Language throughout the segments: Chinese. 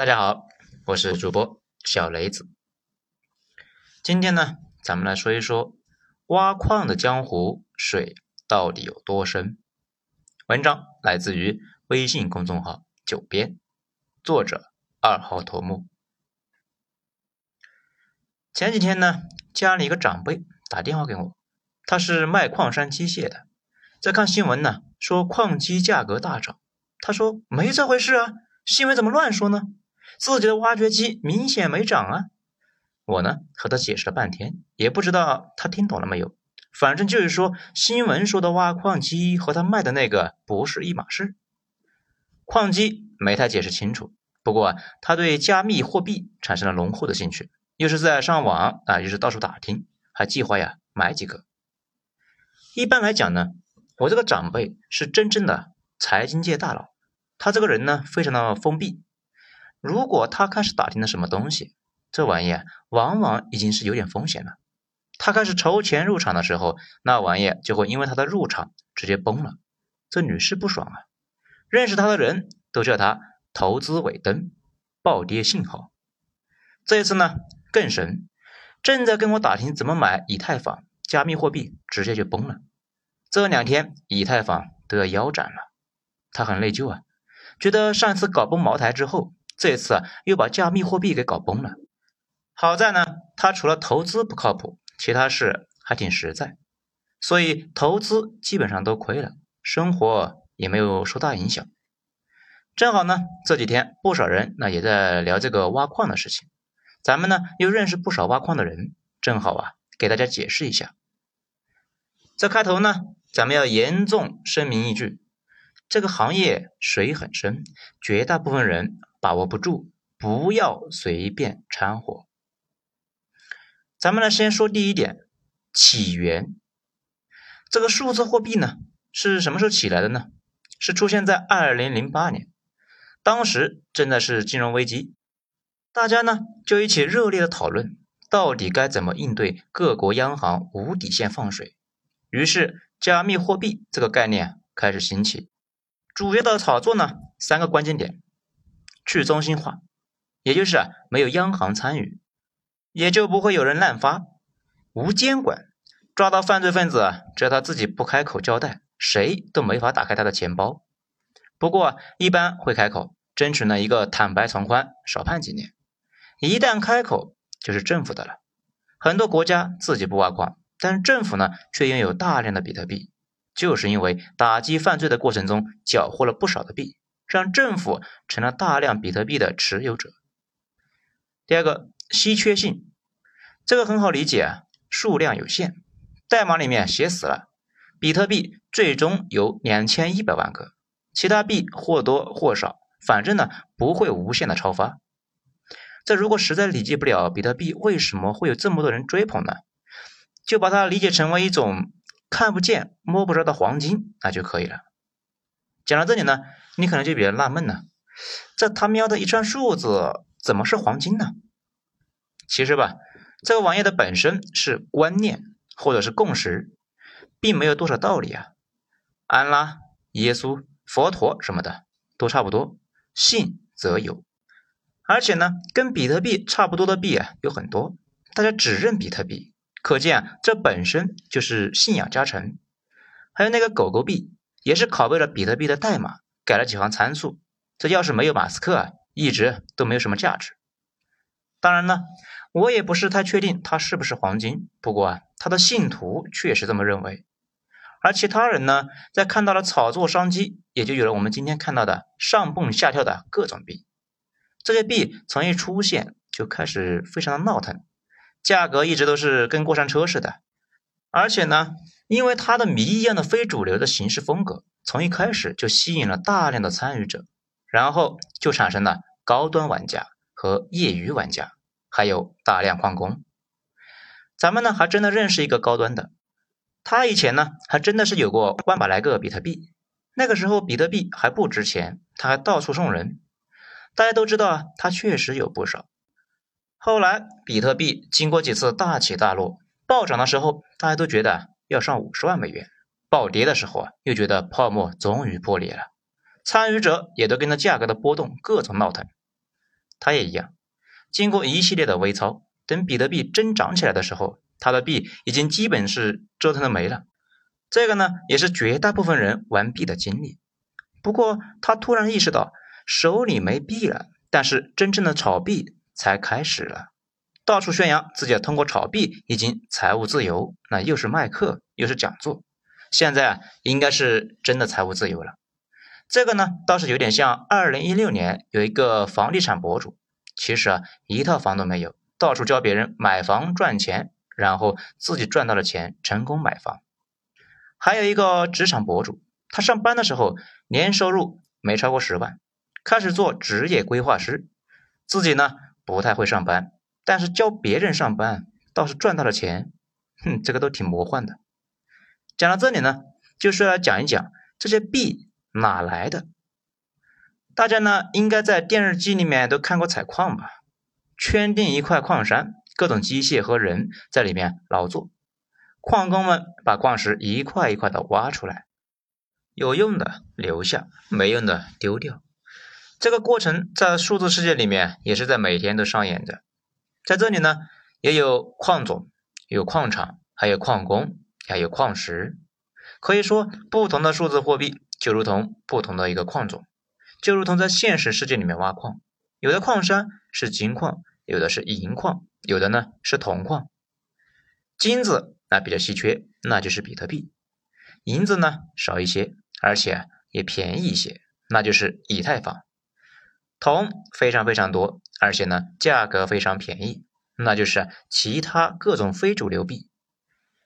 大家好，我是主播小雷子。今天呢，咱们来说一说挖矿的江湖水到底有多深。文章来自于微信公众号“九编”，作者二号头目。前几天呢，家里一个长辈打电话给我，他是卖矿山机械的，在看新闻呢，说矿机价格大涨。他说没这回事啊，新闻怎么乱说呢？自己的挖掘机明显没涨啊！我呢和他解释了半天，也不知道他听懂了没有。反正就是说，新闻说的挖矿机和他卖的那个不是一码事。矿机没太解释清楚，不过他对加密货币产生了浓厚的兴趣，又是在上网啊，又是到处打听，还计划呀买几个。一般来讲呢，我这个长辈是真正的财经界大佬，他这个人呢非常的封闭。如果他开始打听了什么东西，这玩意往往已经是有点风险了。他开始筹钱入场的时候，那玩意就会因为他的入场直接崩了，这屡试不爽啊！认识他的人都叫他“投资尾灯”，暴跌信号。这一次呢更神，正在跟我打听怎么买以太坊加密货币，直接就崩了。这两天以太坊都要腰斩了，他很内疚啊，觉得上一次搞崩茅台之后。这次啊，又把加密货币给搞崩了。好在呢，他除了投资不靠谱，其他事还挺实在，所以投资基本上都亏了，生活也没有受大影响。正好呢，这几天不少人那也在聊这个挖矿的事情，咱们呢又认识不少挖矿的人，正好啊给大家解释一下。这开头呢，咱们要严重声明一句，这个行业水很深，绝大部分人。把握不住，不要随便掺和。咱们来先说第一点，起源。这个数字货币呢，是什么时候起来的呢？是出现在二零零八年，当时正在是金融危机，大家呢就一起热烈的讨论，到底该怎么应对各国央行无底线放水。于是，加密货币这个概念开始兴起，主要的炒作呢，三个关键点。去中心化，也就是啊没有央行参与，也就不会有人滥发；无监管，抓到犯罪分子，只要他自己不开口交代，谁都没法打开他的钱包。不过一般会开口，争取呢一个坦白从宽，少判几年。一旦开口，就是政府的了。很多国家自己不挖矿，但是政府呢却拥有大量的比特币，就是因为打击犯罪的过程中缴获了不少的币。让政府成了大量比特币的持有者。第二个，稀缺性，这个很好理解啊，数量有限，代码里面写死了，比特币最终有两千一百万个，其他币或多或少，反正呢不会无限的超发。这如果实在理解不了比特币为什么会有这么多人追捧呢，就把它理解成为一种看不见摸不着的黄金，那就可以了。讲到这里呢。你可能就比较纳闷了，这他喵的一串数字怎么是黄金呢？其实吧，这个玩意的本身是观念或者是共识，并没有多少道理啊。安拉、耶稣、佛陀什么的都差不多，信则有。而且呢，跟比特币差不多的币啊有很多，大家只认比特币，可见啊这本身就是信仰加成。还有那个狗狗币，也是拷贝了比特币的代码。改了几行参数，这要是没有马斯克啊，一直都没有什么价值。当然呢，我也不是太确定它是不是黄金，不过啊，他的信徒确实这么认为。而其他人呢，在看到了炒作商机，也就有了我们今天看到的上蹦下跳的各种币。这些币从一出现就开始非常的闹腾，价格一直都是跟过山车似的。而且呢，因为它的谜一样的非主流的形式风格。从一开始就吸引了大量的参与者，然后就产生了高端玩家和业余玩家，还有大量矿工。咱们呢还真的认识一个高端的，他以前呢还真的是有过万把来个比特币，那个时候比特币还不值钱，他还到处送人。大家都知道啊，他确实有不少。后来比特币经过几次大起大落，暴涨的时候大家都觉得要上五十万美元。暴跌的时候啊，又觉得泡沫终于破裂了，参与者也都跟着价格的波动各种闹腾。他也一样。经过一系列的微操，等比特币真涨起来的时候，他的币已经基本是折腾的没了。这个呢，也是绝大部分人玩币的经历。不过他突然意识到手里没币了，但是真正的炒币才开始了。到处宣扬自己通过炒币已经财务自由，那又是卖课又是讲座。现在，应该是真的财务自由了。这个呢，倒是有点像二零一六年有一个房地产博主，其实啊，一套房都没有，到处教别人买房赚钱，然后自己赚到了钱，成功买房。还有一个职场博主，他上班的时候年收入没超过十万，开始做职业规划师，自己呢不太会上班，但是教别人上班倒是赚到了钱，哼，这个都挺魔幻的。讲到这里呢，就是要讲一讲这些币。哪来的？大家呢应该在电视机里面都看过采矿吧？圈定一块矿山，各种机械和人在里面劳作，矿工们把矿石一块一块的挖出来，有用的留下，没用的丢掉。这个过程在数字世界里面也是在每天都上演着。在这里呢，也有矿种，有矿场，还有矿工，还有矿石。可以说，不同的数字货币。就如同不同的一个矿种，就如同在现实世界里面挖矿，有的矿山是金矿，有的是银矿，有的呢是铜矿。金子那比较稀缺，那就是比特币；银子呢少一些，而且也便宜一些，那就是以太坊；铜非常非常多，而且呢价格非常便宜，那就是其他各种非主流币。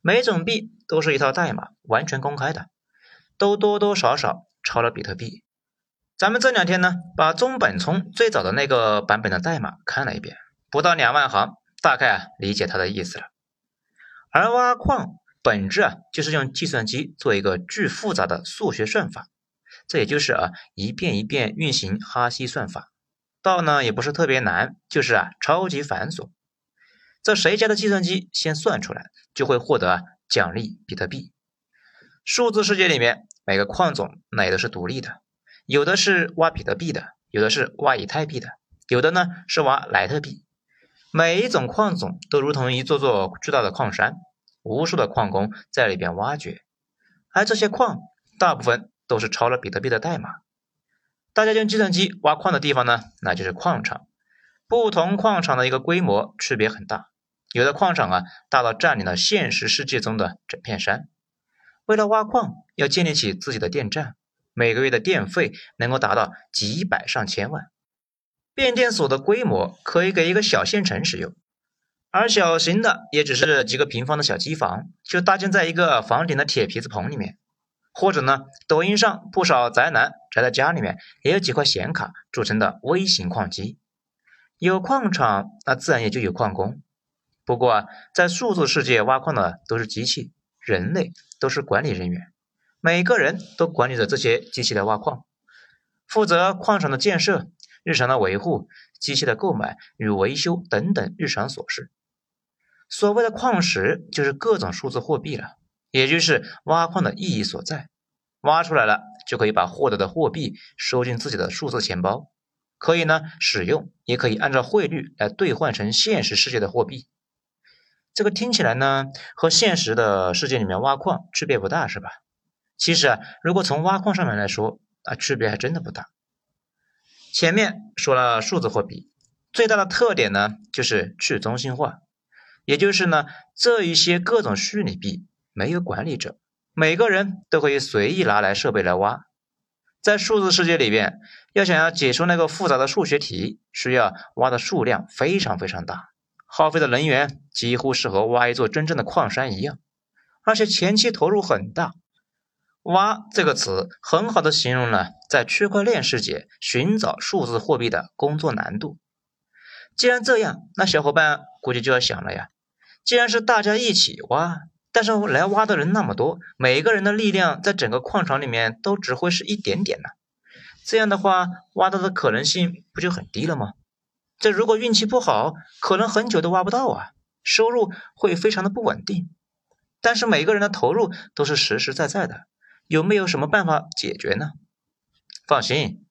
每种币都是一套代码，完全公开的。都多多少少抄了比特币。咱们这两天呢，把中本聪最早的那个版本的代码看了一遍，不到两万行，大概啊理解他的意思了。而挖矿本质啊，就是用计算机做一个巨复杂的数学算法，这也就是啊一遍一遍运行哈希算法，道呢也不是特别难，就是啊超级繁琐。这谁家的计算机先算出来，就会获得奖励比特币。数字世界里面，每个矿种那也都是独立的，有的是挖比特币的，有的是挖以太币的，有的呢是挖莱特币。每一种矿种都如同一座座巨大的矿山，无数的矿工在里边挖掘，而这些矿大部分都是抄了比特币的代码。大家用计算机挖矿的地方呢，那就是矿场。不同矿场的一个规模区别很大，有的矿场啊大到占领了现实世界中的整片山。为了挖矿，要建立起自己的电站，每个月的电费能够达到几百上千万。变电所的规模可以给一个小县城使用，而小型的也只是几个平方的小机房，就搭建在一个房顶的铁皮子棚里面。或者呢，抖音上不少宅男宅在家里面，也有几块显卡组成的微型矿机。有矿场，那自然也就有矿工。不过，在数字世界挖矿的都是机器。人类都是管理人员，每个人都管理着这些机器的挖矿，负责矿场的建设、日常的维护、机器的购买与维修等等日常琐事。所谓的矿石就是各种数字货币了，也就是挖矿的意义所在。挖出来了就可以把获得的货币收进自己的数字钱包，可以呢使用，也可以按照汇率来兑换成现实世界的货币。这个听起来呢，和现实的世界里面挖矿区别不大，是吧？其实啊，如果从挖矿上面来说啊，区别还真的不大。前面说了数字货币最大的特点呢，就是去中心化，也就是呢，这一些各种虚拟币没有管理者，每个人都可以随意拿来设备来挖。在数字世界里边，要想要解出那个复杂的数学题，需要挖的数量非常非常大。耗费的能源几乎是和挖一座真正的矿山一样，而且前期投入很大。挖这个词很好的形容了在区块链世界寻找数字货币的工作难度。既然这样，那小伙伴估计就要想了呀，既然是大家一起挖，但是来挖的人那么多，每个人的力量在整个矿场里面都只会是一点点呢，这样的话，挖到的可能性不就很低了吗？这如果运气不好，可能很久都挖不到啊，收入会非常的不稳定。但是每个人的投入都是实实在在的，有没有什么办法解决呢？放心，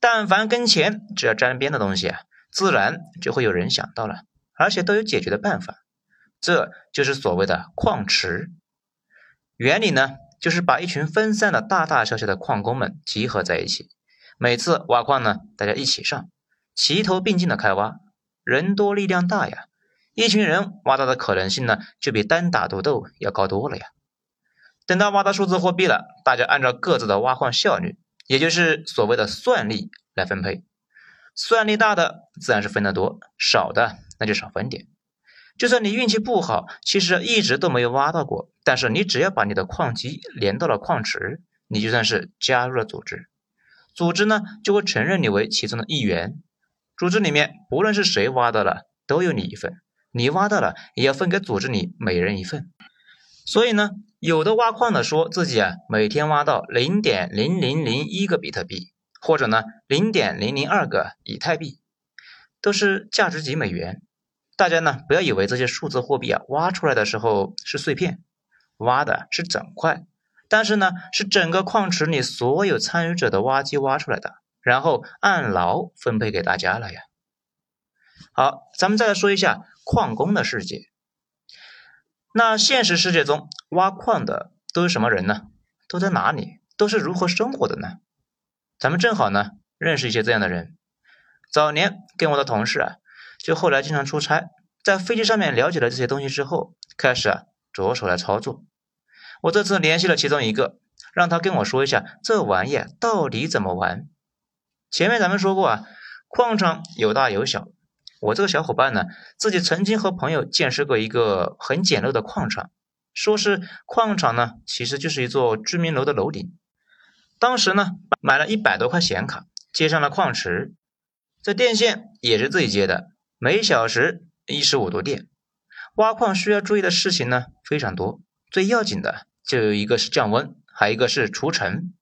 但凡跟钱只要沾边的东西啊，自然就会有人想到了，而且都有解决的办法。这就是所谓的矿池。原理呢，就是把一群分散的大大小小的矿工们集合在一起，每次挖矿呢，大家一起上，齐头并进的开挖，人多力量大呀，一群人挖到的可能性呢，就比单打独斗要高多了呀。等到挖到数字货币了，大家按照各自的挖矿效率，也就是所谓的算力来分配。算力大的自然是分得多，少的那就少分点。就算你运气不好，其实一直都没有挖到过，但是你只要把你的矿机连到了矿池，你就算是加入了组织，组织呢就会承认你为其中的一员。组织里面不论是谁挖到了，都有你一份；你挖到了，也要分给组织里每人一份。所以呢。有的挖矿的说自己啊每天挖到零点零零零一个比特币，或者呢零点零零二个以太币，都是价值几美元。大家呢不要以为这些数字货币啊挖出来的时候是碎片，挖的是整块，但是呢是整个矿池里所有参与者的挖机挖出来的，然后按劳分配给大家了呀。好，咱们再来说一下矿工的世界。那现实世界中挖矿的都是什么人呢？都在哪里？都是如何生活的呢？咱们正好呢认识一些这样的人。早年跟我的同事啊，就后来经常出差，在飞机上面了解了这些东西之后，开始啊着手来操作。我这次联系了其中一个，让他跟我说一下这玩意到底怎么玩。前面咱们说过啊，矿场有大有小。我这个小伙伴呢，自己曾经和朋友见识过一个很简陋的矿场，说是矿场呢，其实就是一座居民楼的楼顶。当时呢，买了一百多块显卡，接上了矿池，这电线也是自己接的，每小时一十五度电。挖矿需要注意的事情呢非常多，最要紧的就有一个是降温，还有一个是除尘。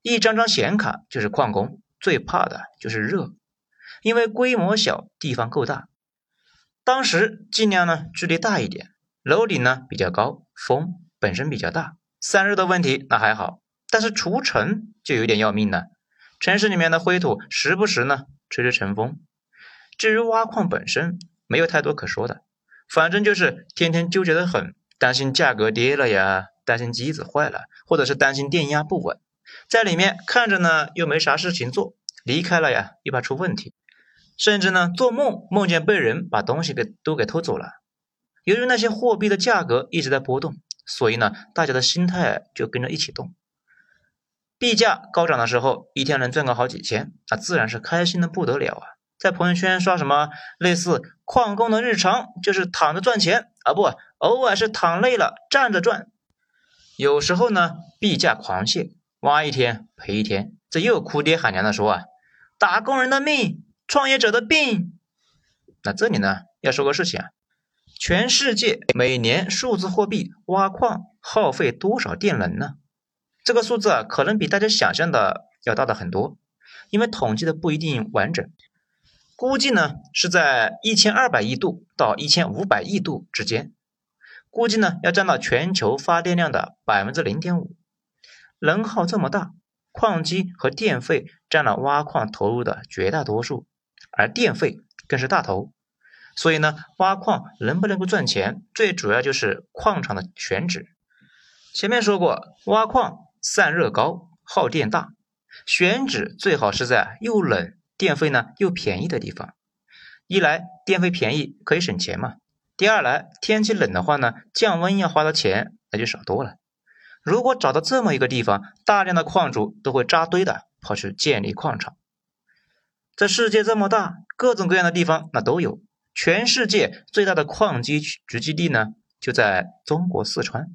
一张张显卡就是矿工最怕的就是热。因为规模小，地方够大，当时尽量呢距离大一点，楼顶呢比较高，风本身比较大，散热的问题那还好，但是除尘就有点要命了。城市里面的灰土时不时呢吹吹尘风。至于挖矿本身，没有太多可说的，反正就是天天纠结的很，担心价格跌了呀，担心机子坏了，或者是担心电压不稳，在里面看着呢又没啥事情做，离开了呀又怕出问题。甚至呢，做梦梦见被人把东西给都给偷走了。由于那些货币的价格一直在波动，所以呢，大家的心态就跟着一起动。币价高涨的时候，一天能赚个好几千，那自然是开心的不得了啊！在朋友圈刷什么类似“矿工的日常就是躺着赚钱啊，不，偶尔是躺累了站着赚”。有时候呢，币价狂泻，挖一天赔一天，这又哭爹喊娘的说啊，打工人的命。创业者的病。那这里呢要说个事情啊，全世界每年数字货币挖矿耗费多少电能呢？这个数字啊，可能比大家想象的要大的很多，因为统计的不一定完整。估计呢是在一千二百亿度到一千五百亿度之间，估计呢要占到全球发电量的百分之零点五。能耗这么大，矿机和电费占了挖矿投入的绝大多数。而电费更是大头，所以呢，挖矿能不能够赚钱，最主要就是矿场的选址。前面说过，挖矿散热高，耗电大，选址最好是在又冷、电费呢又便宜的地方。一来电费便宜，可以省钱嘛；第二来天气冷的话呢，降温要花的钱那就少多了。如果找到这么一个地方，大量的矿主都会扎堆的跑去建立矿场。这世界这么大，各种各样的地方那都有。全世界最大的矿机聚集地呢，就在中国四川。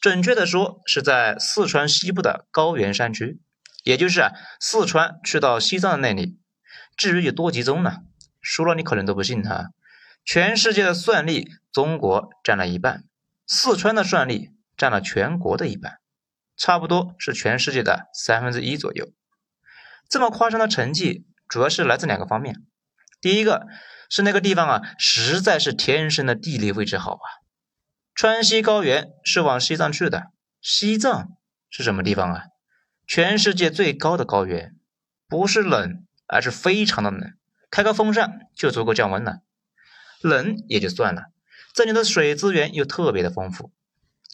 准确的说，是在四川西部的高原山区，也就是啊，四川去到西藏那里。至于有多集中呢？说了你可能都不信哈。全世界的算力，中国占了一半，四川的算力占了全国的一半，差不多是全世界的三分之一左右。这么夸张的成绩。主要是来自两个方面，第一个是那个地方啊，实在是天生的地理位置好啊。川西高原是往西藏去的，西藏是什么地方啊？全世界最高的高原，不是冷，而是非常的冷，开个风扇就足够降温了。冷也就算了，这里的水资源又特别的丰富，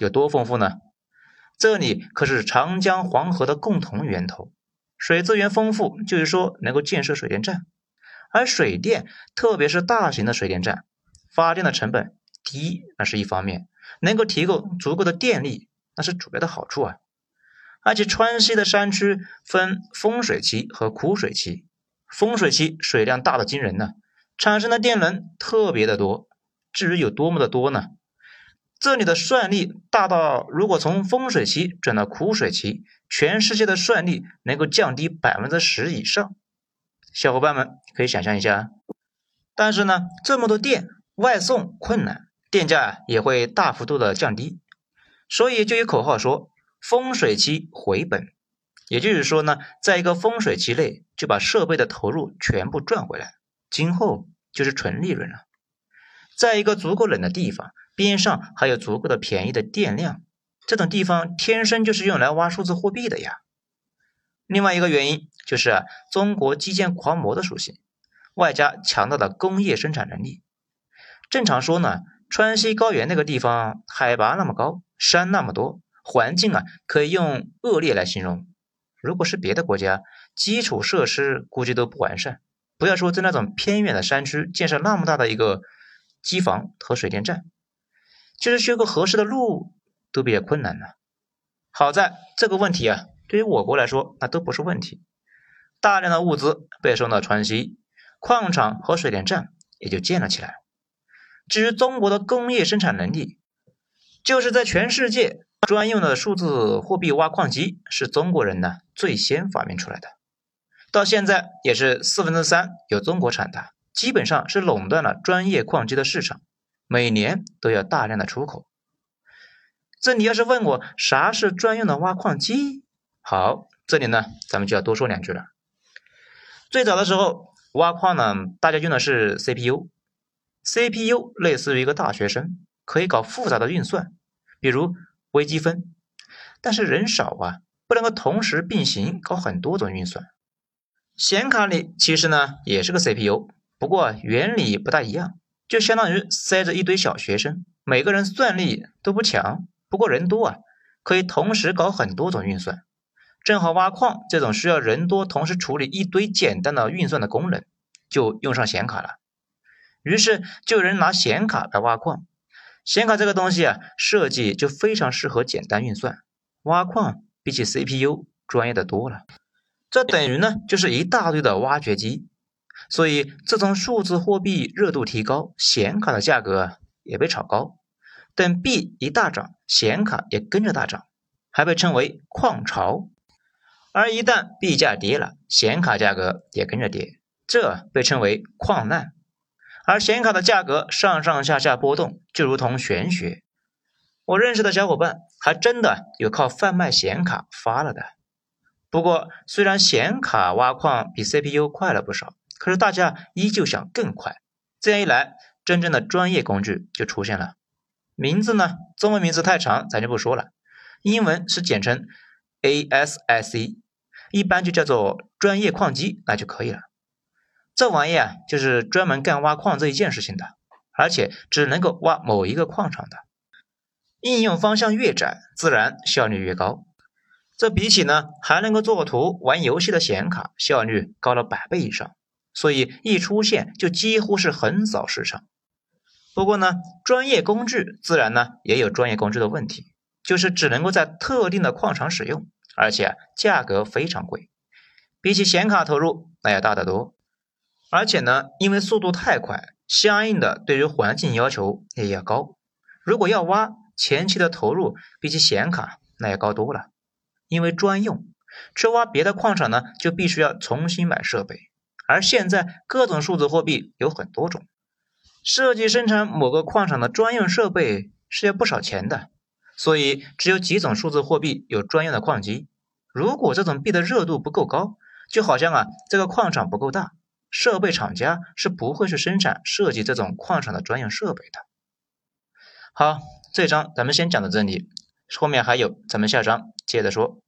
有多丰富呢？这里可是长江黄河的共同源头，水资源丰富，就是说能够建设水电站。而水电，特别是大型的水电站，发电的成本低，那是一方面，能够提供足够的电力，那是主要的好处啊。而且川西的山区分丰水期和枯水期，丰水期水量大的惊人呢，产生的电能特别的多。至于有多么的多呢？这里的算力大到，如果从丰水期转到枯水期，全世界的算力能够降低百分之十以上。小伙伴们可以想象一下。但是呢，这么多电外送困难，电价也会大幅度的降低。所以就有口号说“丰水期回本”，也就是说呢，在一个丰水期内就把设备的投入全部赚回来，今后就是纯利润了。在一个足够冷的地方。边上还有足够的便宜的电量，这种地方天生就是用来挖数字货币的呀。另外一个原因就是，中国基建狂魔的属性，外加强大的工业生产能力。正常说呢，川西高原那个地方海拔那么高，山那么多，环境啊可以用恶劣来形容。如果是别的国家，基础设施估计都不完善，不要说在那种偏远的山区建设那么大的一个机房和水电站。就是修个合适的路都比较困难呢。好在这个问题啊，对于我国来说那都不是问题。大量的物资被送到川西，矿场和水电站也就建了起来。至于中国的工业生产能力，就是在全世界专用的数字货币挖矿机是中国人呢最先发明出来的，到现在也是四分之三由中国产的，基本上是垄断了专业矿机的市场。每年都要大量的出口。这你要是问我啥是专用的挖矿机，好，这里呢咱们就要多说两句了。最早的时候挖矿呢，大家用的是 CPU，CPU 类似于一个大学生，可以搞复杂的运算，比如微积分。但是人少啊，不能够同时并行搞很多种运算。显卡里其实呢也是个 CPU，不过原理不大一样。就相当于塞着一堆小学生，每个人算力都不强，不过人多啊，可以同时搞很多种运算。正好挖矿这种需要人多同时处理一堆简单的运算的功能，就用上显卡了。于是就有人拿显卡来挖矿。显卡这个东西啊，设计就非常适合简单运算。挖矿比起 CPU 专业的多了，这等于呢就是一大堆的挖掘机。所以，自从数字货币热度提高，显卡的价格也被炒高。等币一大涨，显卡也跟着大涨，还被称为“矿潮”。而一旦币价跌了，显卡价格也跟着跌，这被称为“矿难”。而显卡的价格上上下下波动，就如同玄学。我认识的小伙伴还真的有靠贩卖显卡发了的。不过，虽然显卡挖矿比 CPU 快了不少。可是大家依旧想更快，这样一来，真正的专业工具就出现了。名字呢，中文名字太长，咱就不说了。英文是简称 ASIC，一般就叫做专业矿机，那就可以了。这玩意啊，就是专门干挖矿这一件事情的，而且只能够挖某一个矿场的。应用方向越窄，自然效率越高。这比起呢，还能够作图、玩游戏的显卡，效率高了百倍以上。所以一出现就几乎是横扫市场。不过呢，专业工具自然呢也有专业工具的问题，就是只能够在特定的矿场使用，而且价格非常贵，比起显卡投入那要大得多。而且呢，因为速度太快，相应的对于环境要求也要高。如果要挖，前期的投入比起显卡那要高多了，因为专用，去挖别的矿场呢就必须要重新买设备。而现在各种数字货币有很多种，设计生产某个矿场的专用设备是要不少钱的，所以只有几种数字货币有专用的矿机。如果这种币的热度不够高，就好像啊这个矿场不够大，设备厂家是不会去生产设计这种矿场的专用设备的。好，这章咱们先讲到这里，后面还有，咱们下章接着说。